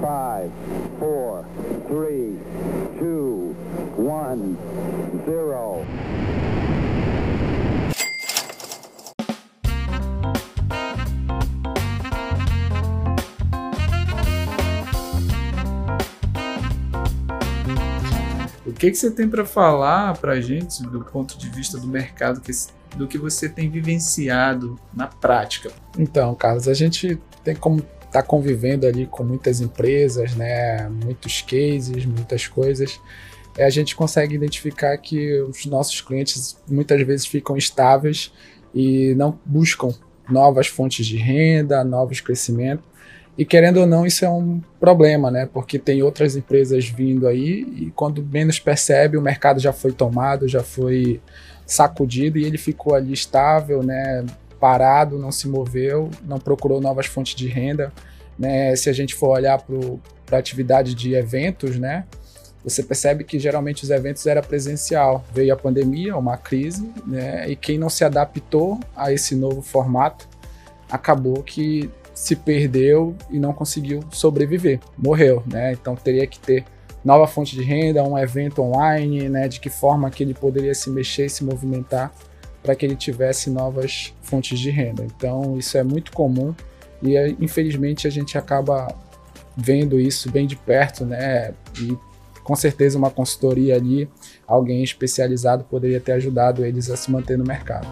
Five, four, three, two, one, zero. O que, que você tem para falar para a gente do ponto de vista do mercado, que, do que você tem vivenciado na prática? Então, Carlos, a gente tem como estar tá convivendo ali com muitas empresas, né, muitos cases, muitas coisas. É, a gente consegue identificar que os nossos clientes muitas vezes ficam estáveis e não buscam novas fontes de renda, novos crescimentos. E querendo ou não, isso é um problema, né? Porque tem outras empresas vindo aí e quando menos percebe, o mercado já foi tomado, já foi sacudido e ele ficou ali estável, né? Parado, não se moveu, não procurou novas fontes de renda. Né? Se a gente for olhar para a atividade de eventos, né? Você percebe que geralmente os eventos era presencial. Veio a pandemia, uma crise, né? E quem não se adaptou a esse novo formato acabou que se perdeu e não conseguiu sobreviver, morreu, né? Então teria que ter nova fonte de renda, um evento online, né? De que forma que ele poderia se mexer e se movimentar para que ele tivesse novas fontes de renda. Então isso é muito comum e infelizmente a gente acaba vendo isso bem de perto, né? E com certeza uma consultoria ali, alguém especializado poderia ter ajudado eles a se manter no mercado.